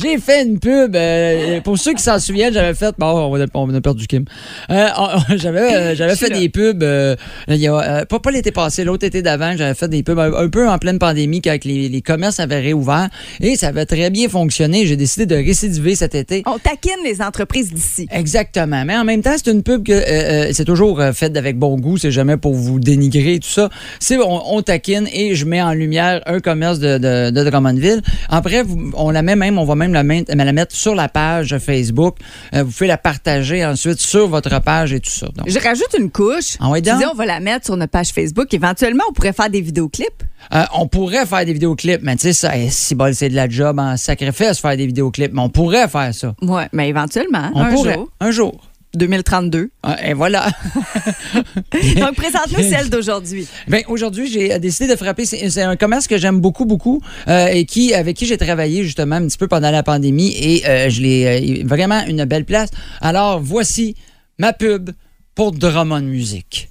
J'ai fait une pub. euh, pour ceux qui s'en souviennent, j'avais fait. Bon, on a, on a perdu Kim. Euh, j'avais euh, j'avais fait des pubs. euh, il y a, euh, pas pas l'été passé, l'autre été d'avant, j'avais fait des pubs un, un peu en pleine pandémie quand les, les commerces avaient réouvert. Et ça avait très bien fonctionné. J'ai décidé de récidiver cet été. On taquine les entreprises d'ici. Exactement. Mais en même temps, c'est une pub que euh, euh, c'est toujours euh, faite avec bon goût. C'est jamais pour vous dénigrer et tout ça. C'est on, on taquine et je mets en lumière un commerce de, de, de Drummondville. Après, on la met même, on va même la, mettre- la mettre sur la page Facebook. Euh, vous pouvez la partager ensuite sur votre page et tout ça. Donc, Je rajoute une couche. Ah Tu donc? dis, on va la mettre sur notre page Facebook. Éventuellement, on pourrait faire des vidéoclips. euh, on pourrait faire des vidéoclips, mais tu sais, eh, si bol, c'est de la job en sacrifice faire des vidéoclips. Mais on pourrait faire ça. Ouais, mais éventuellement, On un pourrait. jour. Un jour. 2032. Ah, Et voilà. Donc, présente-nous celle d'aujourd'hui. Ben aujourd'hui, j'ai décidé de frapper. C'est un commerce que j'aime beaucoup, beaucoup, euh, et qui, avec qui j'ai travaillé justement un petit peu pendant la pandémie, et euh, je l'ai euh, vraiment une belle place. Alors voici ma pub pour Drummond Music.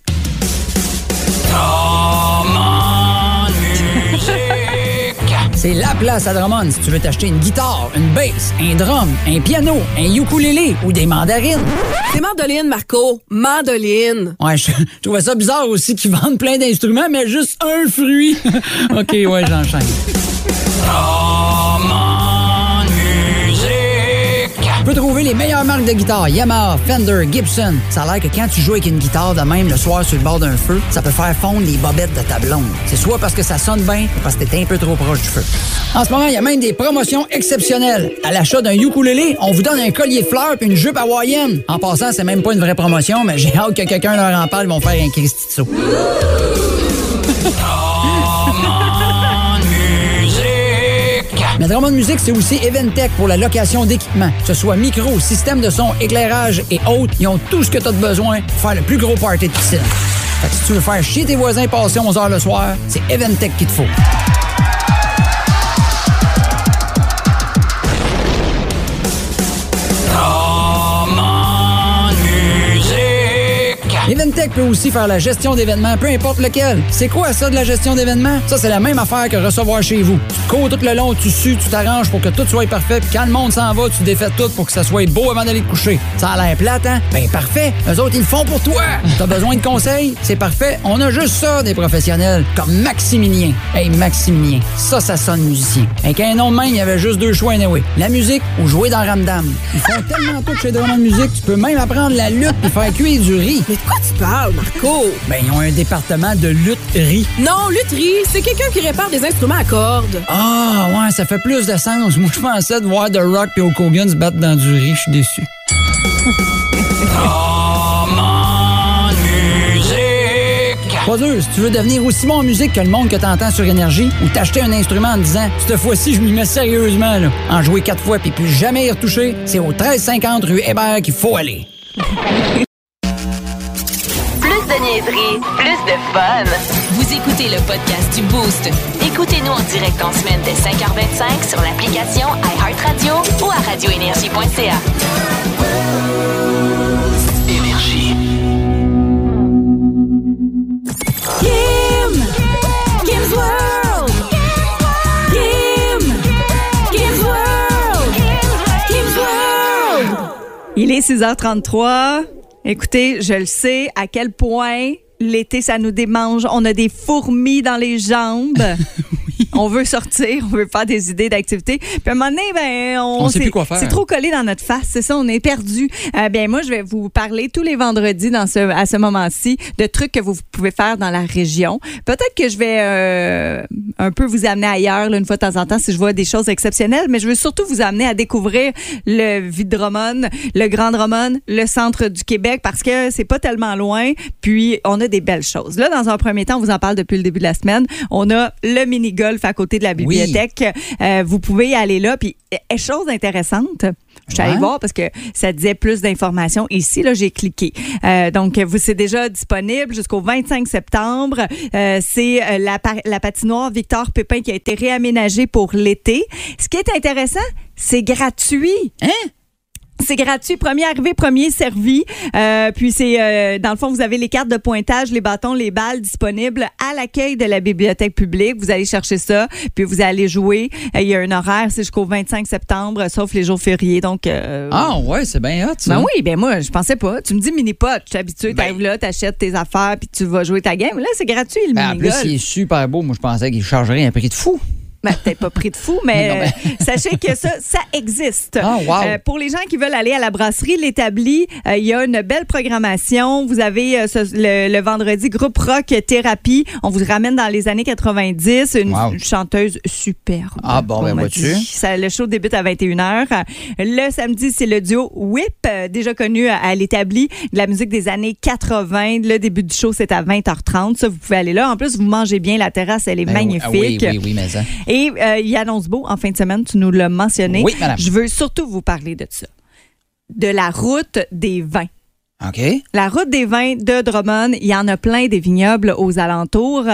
C'est la place à Drummond si tu veux t'acheter une guitare, une bass, un drum, un piano, un ukulélé ou des mandarines. C'est mandoline, Marco. Mandoline. Ouais, je, je trouvais ça bizarre aussi qu'ils vendent plein d'instruments, mais juste un fruit. OK, ouais, j'enchaîne. Tu peux trouver les meilleures marques de guitare, Yamaha, Fender, Gibson. Ça a l'air que quand tu joues avec une guitare de même le soir sur le bord d'un feu, ça peut faire fondre les bobettes de ta blonde. C'est soit parce que ça sonne bien, ou parce que t'es un peu trop proche du feu. En ce moment, il y a même des promotions exceptionnelles. À l'achat d'un ukulélé, on vous donne un collier de fleurs puis une jupe hawaïenne. En passant, c'est même pas une vraie promotion, mais j'ai hâte que quelqu'un leur en parle, ils vont faire un Christy Drummond Music, c'est aussi Eventech pour la location d'équipements. Que ce soit micro, système de son, éclairage et autres, ils ont tout ce que tu as de besoin pour faire le plus gros party de piscine. Fait que si tu veux faire chier tes voisins passer 11 heures le soir, c'est Eventech qu'il te faut. Peut aussi faire la gestion d'événements, peu importe lequel. C'est quoi ça de la gestion d'événements? Ça, c'est la même affaire que recevoir chez vous. Tu cours tout le long, tu sues, tu t'arranges pour que tout soit parfait, puis quand le monde s'en va, tu défais tout pour que ça soit beau avant d'aller te coucher. Ça a l'air plate, hein? Ben parfait. Eux autres, ils le font pour toi. T'as besoin de conseils? C'est parfait. On a juste ça, des professionnels, comme Maximilien. Hey, Maximilien, ça, ça sonne musicien. Avec un nom de même, il y avait juste deux choix anyway. La musique ou jouer dans Ramdam. Ils font tellement tout chez Drummond Music, tu peux même apprendre la lutte puis faire cuire du riz. Mais de quoi tu parles, Marco? Ben, ils ont un département de lutte-riz. Non, lutherie, c'est quelqu'un qui répare des instruments à cordes. Ah, ouais, ça fait plus de sens. Moi, je pensais de voir The Rock et Hogan se battre dans du riz. Je suis déçu. Pas dur, si tu veux devenir aussi bon en musique que le monde que t'entends sur Énergie ou t'acheter un instrument en disant « Cette fois-ci, je m'y mets sérieusement, là. En jouer quatre fois puis plus jamais y retoucher, c'est au 1350 rue Hébert qu'il faut aller. Plus de niaiserie, plus de fun. Vous écoutez le podcast du Boost. Écoutez-nous en direct en semaine dès 5h25 sur l'application iHeartRadio ou à radioénergie.ca. Énergie. Kim! Kim's World! Kim! Kim's World! Kim's World! Il est 6h33. Écoutez, je le sais à quel point l'été, ça nous démange. On a des fourmis dans les jambes. On veut sortir, on veut faire des idées d'activités. Puis à un moment donné, ben, on, On sait plus quoi faire. C'est trop collé dans notre face, c'est ça, on est perdu. Euh, bien, moi, je vais vous parler tous les vendredis dans ce, à ce moment-ci de trucs que vous pouvez faire dans la région. Peut-être que je vais euh, un peu vous amener ailleurs, là, une fois de temps en temps, si je vois des choses exceptionnelles, mais je veux surtout vous amener à découvrir le Vidromone, le Grand Drummond, le centre du Québec, parce que c'est pas tellement loin, puis on a des belles choses. Là, dans un premier temps, on vous en parle depuis le début de la semaine. On a le mini-golf à côté de la bibliothèque. Euh, vous pouvez aller là. Puis, chose intéressante, je suis allée Ouais. voir parce que ça disait plus d'informations. Ici, là, j'ai cliqué. Euh, donc, vous, c'est déjà disponible jusqu'au 25 septembre. Euh, c'est la, la patinoire Victor Pépin qui a été réaménagée pour l'été. Ce qui est intéressant, c'est gratuit. Hein? C'est gratuit, premier arrivé, premier servi. Euh, puis c'est euh, dans le fond, vous avez les cartes de pointage, les bâtons, les balles disponibles à l'accueil de la bibliothèque publique. Vous allez chercher ça, puis vous allez jouer. Euh, Il y a un horaire, c'est jusqu'au 25 septembre, sauf les jours fériés. Donc euh, Ah, ouais, c'est bien hot, ça. ben oui, ben moi, je pensais pas. Tu me dis mini-pot, tu habitué, Ben- t'arrives là, t'achètes tes affaires, puis tu vas jouer ta game. Là, c'est gratuit, le Ben, en plus, il est super beau. Moi, je pensais qu'il chargerait un prix de fou. Ben, peut-être pas pris de fou, mais, Non, euh, sachez que ça, ça existe. Ah, wow. Euh, pour les gens qui veulent aller à la brasserie L'Établi, euh, il y a une belle programmation. Vous avez ce- le, le vendredi groupe rock thérapie. On vous ramène dans les années 90. Une Wow. chanteuse superbe. Ah, bon, ben, vois-tu? le show débute à 21h. Le samedi, c'est le duo Whip, déjà connu à, à L'Établi, de la musique des années 80. Le début du show, c'est à 20h30. Ça, vous pouvez aller là. En plus, vous mangez bien. La terrasse, elle est Ben oui, magnifique. ah oui, oui, oui, mais ça. Et euh, il annonce beau en fin de semaine, tu nous l'as mentionné. Oui, madame. Je veux surtout vous parler de ça. De la route des vins. OK? La route des vins de Drummond, il y en a plein des vignobles aux alentours.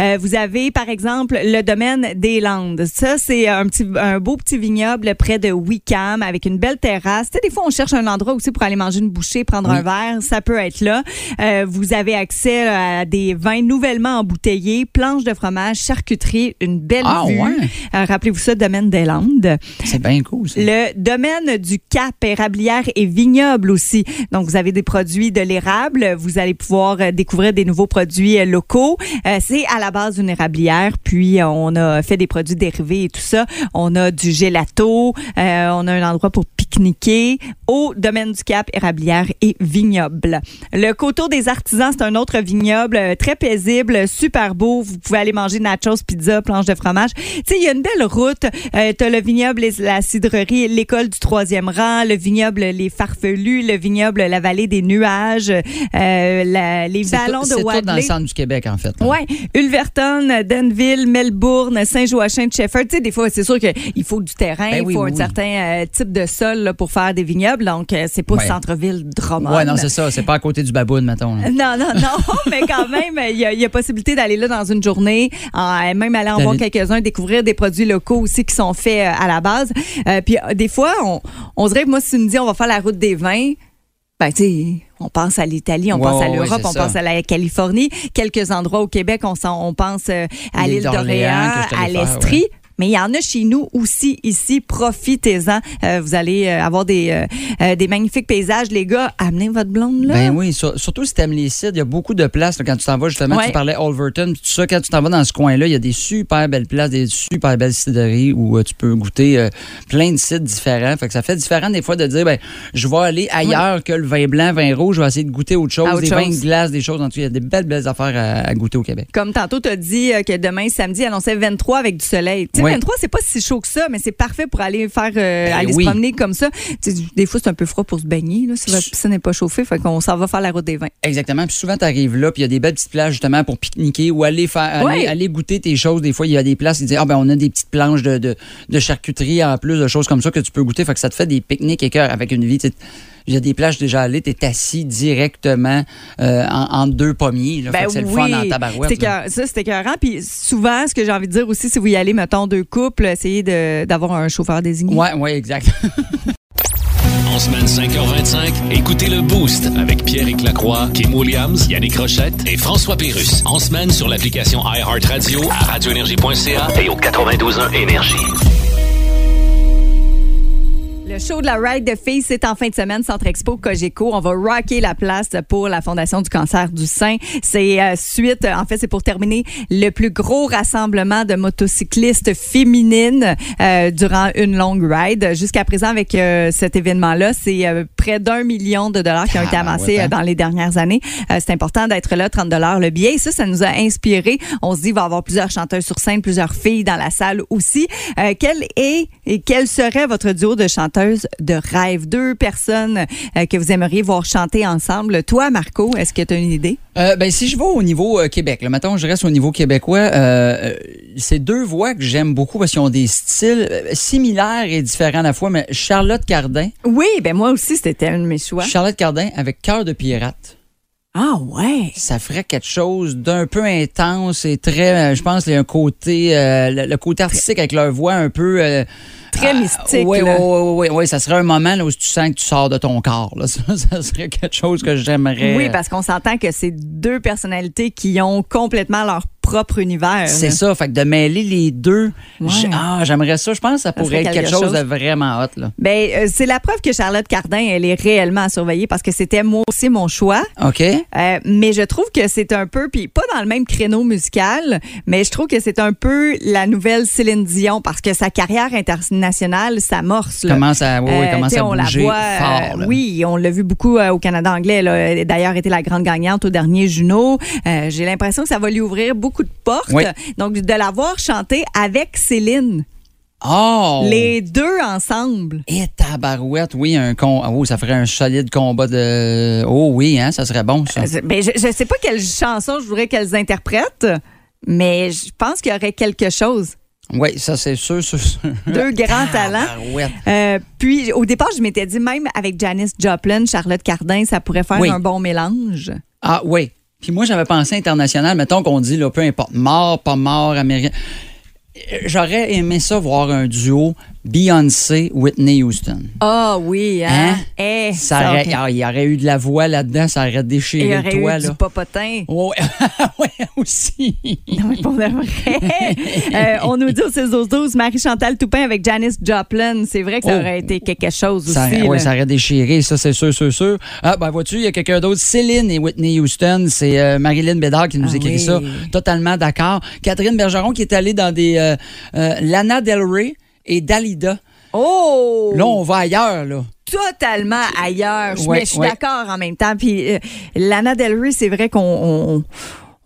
Euh, vous avez, par exemple, le domaine des Landes. Ça, c'est un, petit, un beau petit vignoble près de Wickham avec une belle terrasse. Tu sais, des fois, on cherche un endroit aussi pour aller manger une bouchée, prendre Oui. un verre. Ça peut être là. Euh, vous avez accès à des vins nouvellement embouteillés, planches de fromage, charcuterie, une belle Ah, vue. ouais? Euh, Rappelez-vous ça, domaine des Landes. C'est bien cool, ça. Le domaine du Cap, érablière et vignoble aussi. Donc, vous avez des produits de l'érable. Vous allez pouvoir euh, découvrir des nouveaux produits euh, locaux. Euh, c'est à la base d'une érablière. Puis, on a fait des produits dérivés et tout ça. On a du gelato. On a un endroit pour pique-niquer au domaine du Cap, érablière et vignoble. Le coteau des artisans, c'est un autre vignoble très paisible, super beau. Vous pouvez aller manger nachos, pizza, planche de fromage. Tu sais, il y a une belle route. Euh, T'as le vignoble, la cidrerie, l'école du troisième rang, le vignoble, les farfelus, le vignoble, la vallée des nuages, euh, la- les C'est vallons tout- de C'est tout dans le Wadley. centre du Québec, en fait. Ouais, Ulverton, Denville, Melbourne, Saint-Joachim de Shefford. Tu sais, des fois, c'est sûr qu'il faut du terrain, Ben il oui, faut oui, un oui. certain euh, type de sol là, pour faire des vignobles. Donc, euh, c'est pas Ouais. centre-ville Drummond. Ouais, non, c'est ça. C'est pas à côté du baboune, mettons. là. Non, non, non, mais quand même, il y, a- il y a possibilité d'aller là dans une journée, même aller en voir quelques-uns, découvrir des produits locaux aussi qui sont faits à la base. Euh, puis des fois, on, on dirait que moi, si tu me dis on va faire la route des vins, ben, tu sais, on pense à l'Italie, on pense à l'Europe, on pense à la Californie. Quelques endroits au Québec, on, on pense euh, à L'île d'Orléans, à l'Estrie. ouais. Mais il y en a chez nous aussi, ici. Profitez-en. Euh, vous allez euh, avoir des, euh, des magnifiques paysages. Les gars, amenez votre blonde là. Ben oui, sur- surtout si tu aimes les sites, il y a beaucoup de places là, quand tu t'en vas. Justement, Ouais. tu parlais Overton, puis tout ça. Quand tu t'en vas dans ce coin-là, il y a des super belles places, des super belles cidreries où tu peux goûter plein de sites différents. Fait que ça fait différent des fois de dire, ben, je vais aller ailleurs que le vin blanc, vin rouge, je vais essayer de goûter autre chose, autre des vins de glace, des choses en tout. Il y a des belles, belles affaires à, à goûter au Québec. Comme tantôt, tu as dit que demain, samedi, annonçait 23 avec du soleil. Oui. 23, c'est pas si chaud que ça, mais c'est parfait pour aller faire euh, Ben aller oui. se promener comme ça. Des fois, c'est un peu froid pour se baigner, là, si votre piscine n'est pas chauffée. Fait qu'on s'en va faire la route des vins. Exactement. Puis souvent, tu arrives là, puis il y a des belles petites plages justement pour pique-niquer ou aller faire aller, goûter tes choses. Des fois, il y a des places qui disent Ah ben on a des petites planches de, de, de charcuterie en plus, de choses comme ça que tu peux goûter. Fait que ça te fait des pique-niques écœurs avec une vie. Il y a des plages déjà allées, tu es assis directement euh, en, entre deux pommiers. Là, fait que c'est le fun en tabarouette. Ben là. ça, c'est écœurant. Puis souvent, ce que j'ai envie de dire aussi, si vous y allez, mettons, deux couples, essayez de- d'avoir un chauffeur désigné. Ouais, ouais, exact. En semaine 5h25, écoutez le Boost avec Pierre Lacroix, Kim Williams, Yannick Rochette et François Pérus. En semaine sur l'application iHeartRadio à radioénergie.ca et au 92.1 Énergie. Le show de la Ride de filles, c'est en fin de semaine, Centre Expo Cogeco. On va rocker la place pour la Fondation du cancer du sein. C'est euh, suite, en fait, c'est pour terminer le plus gros rassemblement de motocyclistes féminines euh, durant une longue ride. Jusqu'à présent, avec euh, cet événement-là, c'est euh, près d'un million de dollars qui ont été amassés ouais, hein? euh, dans les dernières années. Euh, c'est important d'être là, 30 dollars le billet. Et ça, ça nous a inspiré. On se dit, il va y avoir plusieurs chanteuses sur scène, plusieurs filles dans la salle aussi. Euh, quel est et quel serait votre duo de chanteuses chanteuse de rêve. Deux personnes euh, que vous aimeriez voir chanter ensemble. Toi, Marco, est-ce que tu as une idée? Euh, ben, si je vais au niveau euh, Québec, là, mettons, je reste au niveau québécois, euh, c'est deux voix que j'aime beaucoup parce qu'ils ont des styles similaires et différents à la fois, mais Charlotte Cardin, Oui, ben moi aussi, c'était un de mes choix. Charlotte Cardin avec Cœur de pirate. Ah ouais. Ça ferait quelque chose d'un peu intense et très, je pense, il y a un côté, euh, le, le côté artistique avec leur voix un peu... euh, Très ah, mystique. Oui, oui, là. oui, oui, ça serait un moment là, où tu sens que tu sors de ton corps. Là. Ça, ça serait quelque chose que j'aimerais. Oui, parce qu'on s'entend que c'est deux personnalités qui ont complètement leur propre univers. C'est ça, fait que de mêler les deux, Ouais. ah, j'aimerais ça. Je pense que ça pourrait être quelque quelque chose, chose. de vraiment hot. Là. Ben, euh, c'est la preuve que Charlotte Cardin, elle est réellement à surveiller parce que c'était moi aussi mon choix. OK? Euh, mais je trouve que c'est un peu, puis pas dans le même créneau musical, mais je trouve que c'est un peu la nouvelle Céline Dion parce que sa carrière internationale s'amorce. là. Commence à, oui, oui, Euh, commence à on la voit, fort. euh, oui, on l'a vu beaucoup euh, au Canada anglais. Elle a D'ailleurs, été la grande gagnante au dernier Juno. J'ai l'impression que ça va lui ouvrir beaucoup de portes. Oui. Donc, de la voir chanter avec Céline, Oh! les deux ensemble. Et tabarouette, oui, un con... oh, ça ferait un solide combat de. Oh oui, hein, ça serait bon, ça. Euh, ben, je, je sais pas quelle chanson je voudrais qu'elles interprètent, mais je pense qu'il y aurait quelque chose. Oui, ça, c'est sûr, sûr, sûr. Deux grands talents. Tabarouette. Euh, puis, au départ, je m'étais dit, même avec Janis Joplin, Charlotte Cardin, ça pourrait faire Oui. un bon mélange. Ah oui. Puis moi, j'avais pensé international. Mettons qu'on dit, là, peu importe, mort, pas mort, américain. Euh, J'aurais aimé ça voir un duo Beyoncé, Whitney Houston. Ah oui, hein? Hein? Eh, Ça ça aurait- aurait- ah, il y aurait eu de la voix là-dedans, ça aurait il y déchiré le aurait toit. eu là. du popotin. Ouais, ouais, aussi. Non, mais pour de vrai. Euh, on nous dit au 6 12 Marie-Chantal Toupin avec Janis Joplin. C'est vrai que ça Oh. aurait été quelque chose Ça, aussi. là. ça aurait déchiré, ça, c'est sûr, sûr, sûr. Ah, ben, vois-tu, il y a quelqu'un d'autre? Céline et Whitney Houston, c'est euh, Marilyn Bédard qui nous Ah écrit oui. ça. Totalement d'accord. Catherine Bergeron qui est allée dans des. euh, Lana Del Rey et Dalida. Oh! Là, on va ailleurs, là. totalement ailleurs. Ouais, mais je suis ouais. d'accord en même temps. Puis euh, Lana Del Rey, c'est vrai qu'on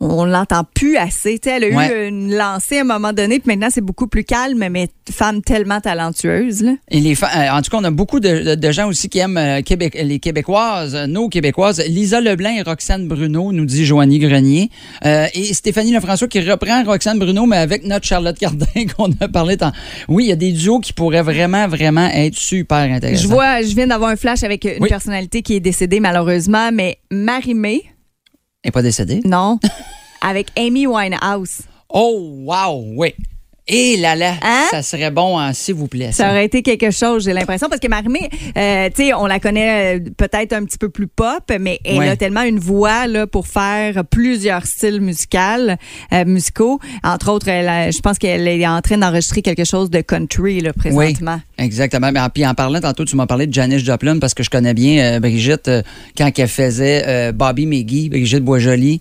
on, l'entend plus assez. Elle a eu une lancée à un moment donné, puis maintenant c'est beaucoup plus calme, mais femme tellement talentueuse. Là. Et les euh, en tout cas, on a beaucoup de, de- de gens aussi qui aiment euh, Québec, les Québécoises, euh, nos Québécoises. Lisa Leblanc et Roxane Bruno, nous dit Joanie Grenier. Euh, et Stéphanie Lefrançois qui reprend Roxane Bruno, mais avec notre Charlotte Cardin qu'on a parlé tant. Oui, il y a des duos qui pourraient vraiment, vraiment être super intéressants. Je vois, je viens d'avoir un flash avec une Oui. personnalité qui est décédée malheureusement, mais Marie-Mé, Elle n'est pas décédée? non, avec Amy Winehouse. Oh, wow, oui. Et là là, Hein? ça serait bon, hein, s'il vous plaît. Ça ça. aurait été quelque chose, j'ai l'impression, parce que Marie-Mé, euh, tu sais, on la connaît euh, peut-être un petit peu plus pop, mais elle Ouais. a tellement une voix là, pour faire plusieurs styles musicaux, euh, musicaux. Entre autres, je pense qu'elle est en train d'enregistrer quelque chose de country là, présentement. Exactement. Mais en- puis en parlant tantôt, tu m'as parlé de Janice Joplin parce que je connais bien euh, Brigitte quand elle faisait Bobby McGee, Brigitte Boisjoli.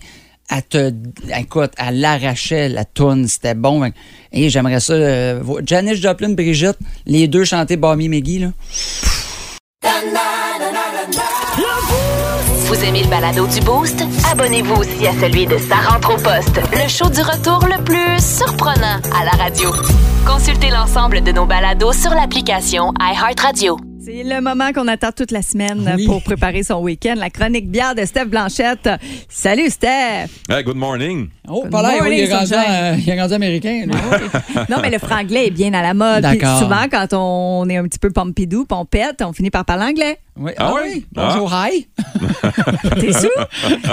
Elle te, écoute, elle l'arrachait la toune, c'était bon. Et j'aimerais ça. euh, Janice Joplin, Brigitte, les deux chanter Bobby McGee là. Vous aimez le balado du Boost? Abonnez-vous aussi à celui de Sa rentre au poste, le show du retour le plus surprenant à la radio. Consultez l'ensemble de nos balados sur l'application iHeartRadio. C'est le moment qu'on attend toute la semaine Oui. pour préparer son week-end. La chronique bière de Steph Blanchette. Salut Steph! Hey, good morning. Oh, Good oui, morning, il est rendu, euh, il est rendu américain. lui. non, mais le franglais est bien à la mode. Souvent, quand on est un petit peu pompidou, pète, on finit par parler anglais. Oui. Ah Ah, oui? oui? Bonjour, hi. T'es sous?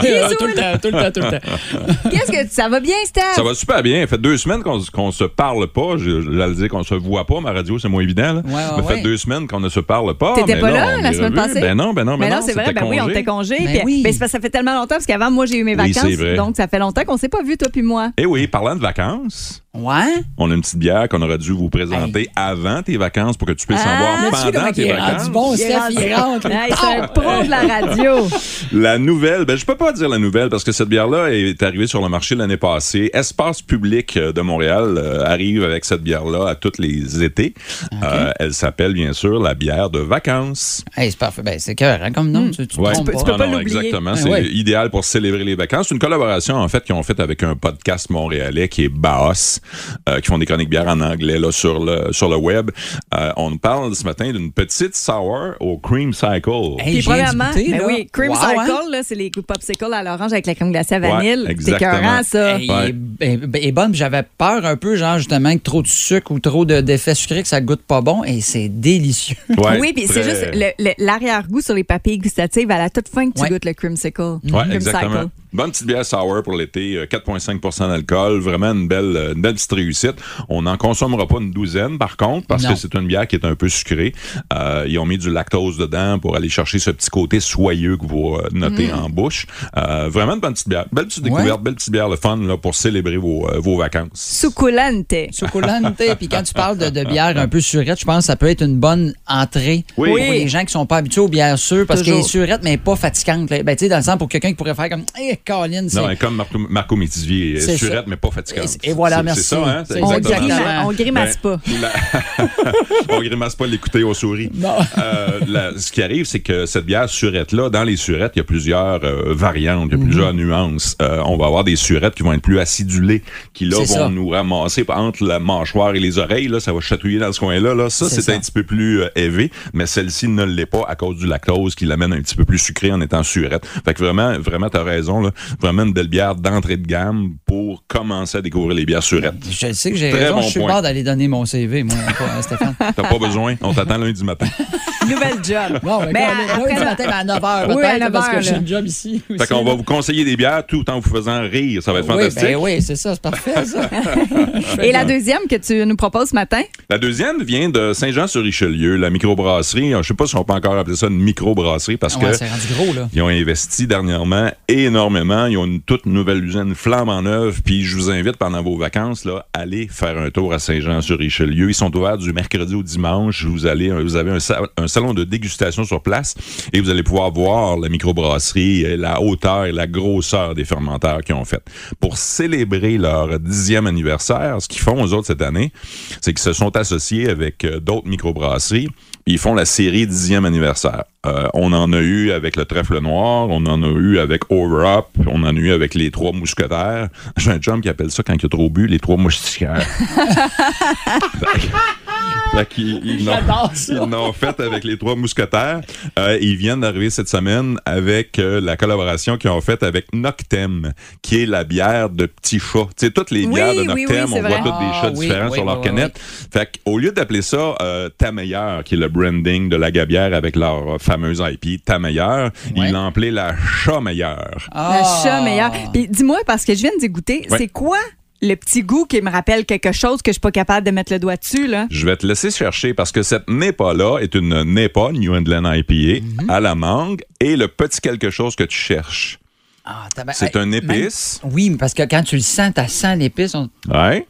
T'es Ah, sous, tout le là? temps, tout le temps, tout le temps. Qu'est-ce que ça va bien, Steph? Ça va super bien. Ça fait deux semaines qu'on qu'on se parle pas. Je, l'allais dire qu'on se voit pas. Ma radio, c'est moins évident. Là. Ouais, ouais, Ça fait ouais. deux semaines qu'on ne se parle pas. T'étais pas là on la semaine passée? Ben non, ben non, ben Mais non. non, c'est vrai. Ben oui, on était congé. Ben puis- oui. ben, ça fait tellement longtemps, parce qu'avant, moi, j'ai eu mes Oui, vacances. c'est vrai. Donc, ça fait longtemps qu'on s'est pas vu, toi puis moi. Eh oui, parlant de vacances, Ouais? on a une petite bière qu'on aurait dû vous présenter avant tes vacances pour que tu puisses Ah, en boire Là-dessus, comment pendant il tes rendu vacances. bon, Il Steph, il rentre. Hey, c'est un pro de la radio. La nouvelle, ben je peux pas dire la nouvelle parce que cette bière-là est arrivée sur le marché l'année passée. Espace Public euh, de Montréal euh, arrive avec cette bière-là à tous les étés. Euh, elle s'appelle bien sûr la bière de vacances. Hey, c'est parfait. Ben, c'est cœur, hein, comme nom. Tu, tu te Ouais. peux- pas. tu peux Non, pas non, l'oublier. Exactement. Ben c'est ouais. idéal pour célébrer les vacances. C'est une collaboration, en fait, qu'ils ont faite avec un podcast montréalais qui est Baos. Euh, qui font des chroniques bières en anglais là, sur, le, sur le web. Euh, on nous parle ce matin d'une petite sour au Cream Cycle. Hey, Puis premièrement, ben oui, Cream Wow, Cycle, hein? là, c'est les popsicles à l'orange avec la crème glacée à vanille. c'est exactement. écœurant, ça. Hey, Ouais. bonne. J'avais peur un peu, genre, justement, que trop de sucre ou trop de- d'effets sucrés, que ça goûte pas bon. Et c'est délicieux. Ouais, oui, puis c'est juste le- le- l'arrière-goût sur les papilles gustatives à la toute fin que tu Ouais. goûtes le creamsicle. Ouais, Cream exactement. Cycle. Bonne petite bière sour pour l'été, euh, 4,5 d'alcool, vraiment une belle, euh, une belle petite réussite. On n'en consommera pas une douzaine, par contre, parce Non. que c'est une bière qui est un peu sucrée. Euh, ils ont mis du lactose dedans pour aller chercher ce petit côté soyeux que vous euh, notez en bouche. Euh, vraiment une bonne petite bière. Belle petite Ouais. découverte, belle petite bière, le fun là, pour célébrer vos, vos vacances. Succulente. Chocolante. Puis quand tu parles de, de bière un peu surette, je pense que ça peut être une bonne entrée Oui. pour Oui. les gens qui sont pas habitués aux bières sûres parce qu'elle est surette, mais pas fatigante. là. Ben, tu sais, dans le sens pour quelqu'un qui pourrait faire comme, hé, Colin, c'est. Non, et comme Marco, Marco Métivier, surette, ça. mais pas fatigante. Et- et voilà, merci. C'est ça, hein? C'est On, grima- on grimace Ben, pas. la- on grimace pas l'écouter aux souris. Non. Euh, la- ce qui arrive, c'est que cette bière surette-là, dans les surettes, il y a plusieurs euh, variantes, il y a plusieurs Mhm. nuances. Euh, on va avoir des surettes qui vont être plus acidulées, qui là vont ça. nous ramasser entre la mâchoire et les oreilles. Là, ça va chatouiller dans ce coin-là. Là. Ça, C'est un petit peu plus élevé, mais celle-ci ne l'est pas à cause du lactose qui l'amène un petit peu plus sucré en étant surette. Fait que vraiment, vraiment, t'as raison. Là. Vraiment une belle bière d'entrée de gamme pour commencer à découvrir les bières surettes. Je sais que j'ai raison. bon je suis bord d'aller donner mon CV, moi, pas, Stéphane. T'as pas besoin. On t'attend lundi matin. Nouvelle job. Bon, mais Mais quand- après matin, mais à 9 h, Oui, peut-être, à 9 parce que j'ai une job ici. Fait qu'on va vous conseiller des bières tout en vous faisant rire. Ça va être Oui, fantastique. ben oui, c'est ça, c'est parfait, ça. Et la deuxième que tu nous proposes ce matin? La deuxième vient de Saint-Jean-sur-Richelieu, la microbrasserie. Je sais pas si on peut encore appeler ça une microbrasserie parce Ouais, que rendu gros, là. ils ont investi dernièrement énormément. Ils ont une toute nouvelle usine flamme en œuvre. Puis je vous invite pendant vos vacances là, aller faire un tour à Saint-Jean-sur-Richelieu. Ils sont ouverts du mercredi au dimanche. Vous allez, vous avez un, un salon de dégustation sur place et vous allez pouvoir voir la microbrasserie, euh, la hauteur et la grosseur des fermenteurs qu'ils ont fait. Pour célébrer leur dixième anniversaire, ce qu'ils font aux autres cette année, c'est qu'ils se sont associés avec euh, d'autres microbrasseries. Ils font la série dixième anniversaire. Euh, on en a eu avec le Trèfle Noir, on en a eu avec Over Up, on en a eu avec les Trois Mousquetaires. J'ai un chum qui appelle ça, quand il a trop bu, les Trois Moustiquaires. Fait ils l'ont- fait avec les Trois Mousquetaires. Euh, ils viennent d'arriver cette semaine avec euh, la collaboration qu'ils ont faite avec Noctem, qui est la bière de petits chats. Tu sais, toutes les Oui, bières de oui, oui, Noctem, on voit toutes des Ah, chats oui, différents sur leur canette. Fait qu'au lieu d'appeler ça Ta meilleure, qui est le branding de la gabière avec leur euh, fameuse IP, Ta meilleure, Ouais. ils l'ont appelé la Chat meilleure. Ah. Le chat meilleur. Puis dis-moi, parce que je viens d'y goûter, Ouais. c'est quoi le petit goût qui me rappelle quelque chose que je suis pas capable de mettre le doigt dessus, là? Je vais te laisser chercher parce que cette NEPA-là est une NEPA, New England IPA, Mhm. à la mangue et le petit quelque chose que tu cherches. Ah, C'est un même- épice. Oui, mais parce que quand tu le sens, tu sens l'épice. on- Ouais.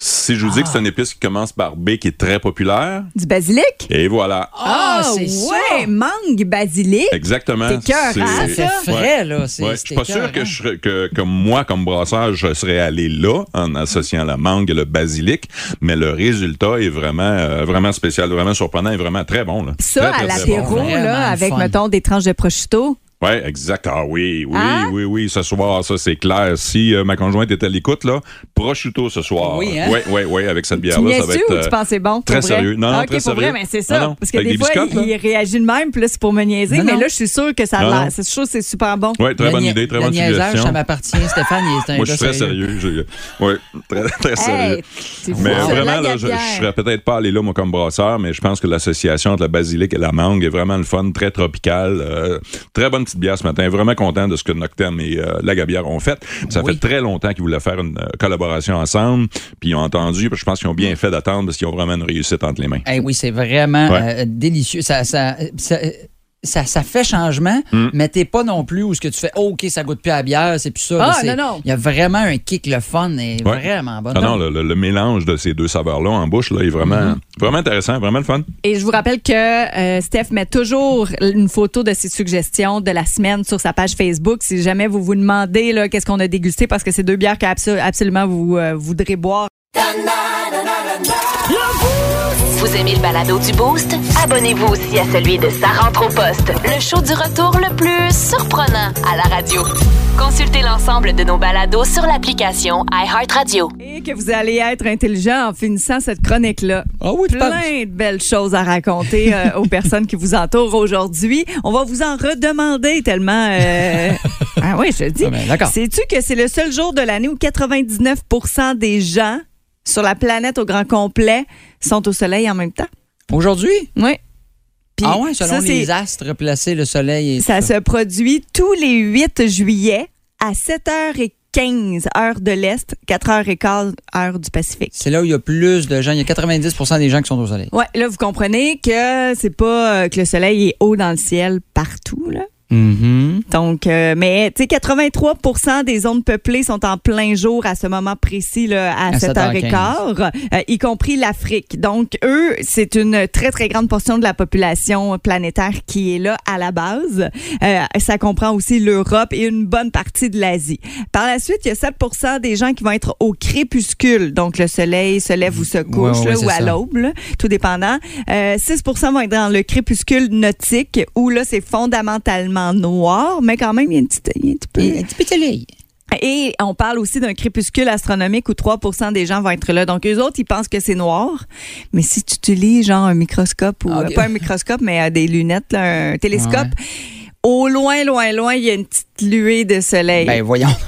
Si je vous dis que c'est Ah. un épice qui commence par B, qui est très populaire, Du basilic? et voilà. Ah, c'est ça. ouais, mangue basilic. Exactement. C'est Ça C'est- frais, là. C'est Ouais, je c'est suis pas sûr que, je serais- que, que moi, comme brasseur, je serais allé là en associant la mangue et le basilic, mais le résultat est vraiment, euh, vraiment spécial, vraiment surprenant et vraiment très bon. Là. Ça, Très, à l'apéro, bon. Là, avec, fun. mettons, des tranches de prosciutto. Oui, exact. Ah oui, oui, Hein? oui, oui. Ce soir, ça, c'est clair. Si euh, ma conjointe est à l'écoute, là, prosciutto ce soir. Oui, hein? Oui, oui, oui, avec cette bière-là, ça va être. ou euh, tu pensais bon? très vrai? sérieux. Non, non, Ah, OK, très pour sérieux. vrai, mais c'est ça. Non, non. Parce que Avec des, des fois, il, il réagit de même, puis là, c'est pour me niaiser. Non, mais non. là, je suis sûre que ça a. C'est sûr, c'est super bon. Oui, très Le bonne idée, très le bonne suggestion. ça m'appartient. Stéphane, il est un Moi, je suis très sérieux. sérieux. Oui, très, très sérieux. Hey, c'est fou, Mais vraiment, là, je, je serais peut-être pas allé là, moi, comme brasseur, mais je pense que l'association entre la basilic et la mangue est vraiment le fun, très tropical. euh, très bonne petite bière ce matin. Vraiment content de ce que Noctem et euh, la Gabière ont fait. Ça Oui. fait très longtemps qu'ils voulaient faire une euh, collaboration ensemble. Puis ils ont entendu, puis je pense qu'ils ont bien fait d'attendre parce qu'ils ont vraiment une réussite entre les mains. Eh oui, c'est vraiment Ouais. euh, délicieux. Ça, ça, ça, ça, ça fait changement, Mm. mais t'es pas non plus où ce que tu fais, oh, OK, ça goûte plus à la bière, c'est plus ça. Ah, non, non. Il y a vraiment un kick, le fun est Ouais. vraiment bon. Ah non, le, le- le mélange de ces deux saveurs-là en bouche là, est vraiment, Mm-hmm. vraiment intéressant, vraiment le fun. Et je vous rappelle que euh, Steph met toujours une photo de ses suggestions de la semaine sur sa page Facebook. Si jamais vous vous demandez là, qu'est-ce qu'on a dégusté, parce que c'est deux bières que abso- absolument vous euh, voudrez boire. Vous aimez le balado du Boost? Abonnez-vous aussi à celui de Sa rentre au poste, le show du retour le plus surprenant à la radio. Consultez l'ensemble de nos balados sur l'application iHeartRadio. Et que vous allez être intelligent en finissant cette chronique-là. Ah oui, Plein de belles choses à raconter euh, aux personnes qui vous entourent aujourd'hui. On va vous en redemander tellement. euh, Ah oui, je te dis. Ah ben, d'accord. Sais-tu que c'est le seul jour de l'année où 99% des gens sur la planète au grand complet sont au soleil en même temps? Aujourd'hui? Oui. Puis Ah ouais, selon ça, les astres placés, le soleil et Ça tout se produit tous les 8 juillet à 7h15 heure de l'Est, 4h15 heure du Pacifique. C'est là où il y a plus de gens. Il y a 90% des gens qui sont au soleil. Ouais, là vous comprenez que c'est pas euh, que le soleil est haut dans le ciel partout là. Mhm. Donc euh, mais tu sais 83 des zones peuplées sont en plein jour à ce moment précis là à, À 7h15, euh, y compris l'Afrique. Donc eux, c'est une très très grande portion de la population planétaire qui est là à la base. Euh, ça comprend aussi l'Europe et une bonne partie de l'Asie. Par la suite, il y a 7 des gens qui vont être au crépuscule. Donc le soleil se lève ou se couche ouais, là, ou à l'aube, là, tout dépendant. Euh, 6 vont être dans le crépuscule nautique où là c'est fondamentalement noir, mais quand même il y a il y un petit peu. Et un petit peu de soleil. Et on parle aussi d'un crépuscule astronomique où 3% des gens vont être là. Donc, eux autres, ils pensent que c'est noir. Mais si tu utilises genre un microscope ou Ah, pas un microscope, mais euh, des lunettes, là, un télescope, au loin, loin, loin, il y a une petite luée de soleil. Ben voyons.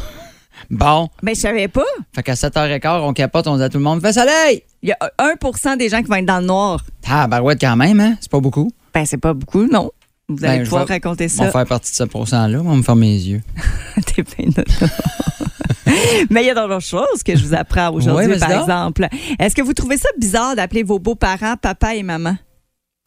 Bon, Ben, je savais pas. fait qu'à 7h15, on capote, on dit à tout le monde, fait soleil! Il y a 1% des gens qui vont être dans le noir. Ah, barouette quand même, hein? C'est pas beaucoup. Ben, c'est pas beaucoup, non. Vous allez Ben, pouvoir vais- raconter On va ça. faire partie de ce pourcent-là, on va me fermer les yeux. T'es. Mais il y a d'autres choses que je vous apprends aujourd'hui, par donc. exemple. Est-ce que vous trouvez ça bizarre d'appeler vos beaux-parents papa et maman?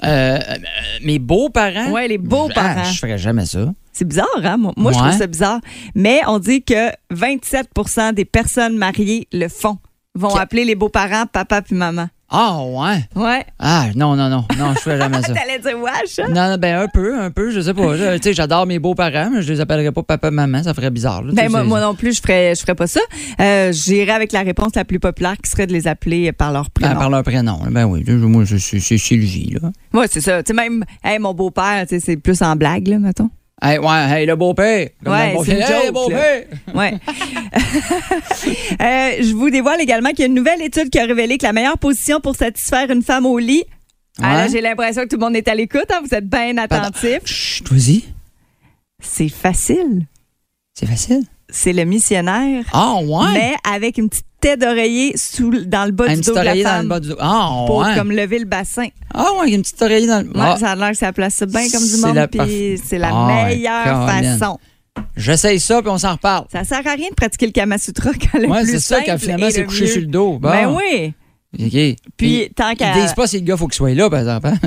Euh, euh, mes beaux-parents? Ouais, les beaux-parents. Ah, je ferais jamais ça. C'est bizarre, hein? Moi, moi, je trouve ça bizarre. Mais on dit que 27% des personnes mariées le font. Vont Que- appeler les beaux-parents papa puis maman. Ah, ouais? Ouais. Ah, non, non, non. Non, je ferais jamais ça. T'allais dire wesh? hein? Non, non, ben un peu, un peu, je sais pas. Tu sais, j'adore mes beaux-parents, mais je les appellerais pas papa, maman, ça ferait bizarre. là. Ben, moi, moi non plus, je ferais, je ferais pas ça. Euh, J'irais avec la réponse la plus populaire qui serait de les appeler par leur Ben, prénom. par leur prénom. Ben oui, moi, c'est- Sylvie, là. Ouais, c'est ça. Tu sais, même, hey, mon beau-père, tu sais, c'est plus en blague, là, mettons. Hey, ouais, hey, le beau-père. Ouais, c'est une. Hey, beau-père. Ouais. Euh, je vous dévoile également qu'il y a une nouvelle étude qui a révélé que la meilleure position pour satisfaire une femme au lit. Ah, là, j'ai l'impression que tout le monde est à l'écoute. hein, vous êtes bien attentifs. Chut, vas-y. C'est facile. C'est facile. C'est le missionnaire, Ah, ouais. mais avec une petite tête d'oreiller sous, dans le bas Un du dos de la oreiller dans femme le bas du dos. Ah, pour ouais. comme lever le bassin. Ah, ouais, une petite oreiller dans le. Ouais, Ah, Ça a l'air que ça place ça bien comme du monde, la puis c'est la Ah, ouais, meilleure façon. J'essaye ça, puis on s'en reparle. Ça sert à rien de pratiquer le Kama Sutra quand le Ouais, plus c'est ça, quand finalement, est c'est couché sur le dos. Bon. Ben oui. OK. Puis, tant qu'à- Ils disent pas si le gars faut qu'il soit là, par exemple. hein?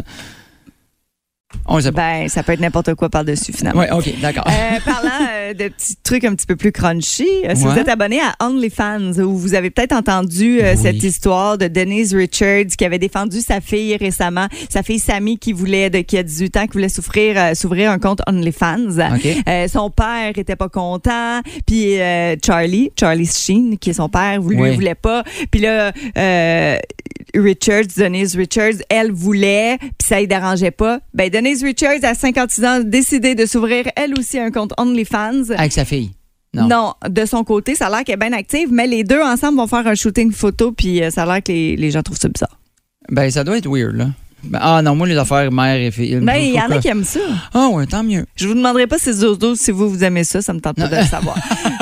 On pas. Ben, ça peut être n'importe quoi par-dessus, finalement. Ouais, OK, d'accord. Euh, parlant euh, de petits trucs un petit peu plus crunchy, euh, si Ouais. vous êtes abonné à OnlyFans, où vous avez peut-être entendu Oui. cette histoire de Denise Richards qui avait défendu sa fille récemment, sa fille Sammy qui voulait, de, qui a 18 ans, qui voulait souffrir, euh, s'ouvrir un compte OnlyFans. Son père était pas content, puis Charlie, Charlie Sheen, qui est son père, lui Oui. voulait pas. Puis là, Richards, Denise Richards, elle voulait, puis ça ne dérangeait pas. Ben Denise Richards, à 56 ans, a décidé de s'ouvrir elle aussi un compte OnlyFans. Avec sa fille. Non. de son côté, ça a l'air qu'elle est bien active, mais les deux ensemble vont faire un shooting photo, puis euh, ça a l'air que les, les gens trouvent ça bizarre. Ben, ça doit être weird, là. Ben, ah non, moi, les affaires mère et fille. Ben, il y en a qui aiment ça. Ah ouais, tant mieux. Je vous demanderai pas si dodo si vous, vous aimez ça, ça me tente pas de le savoir.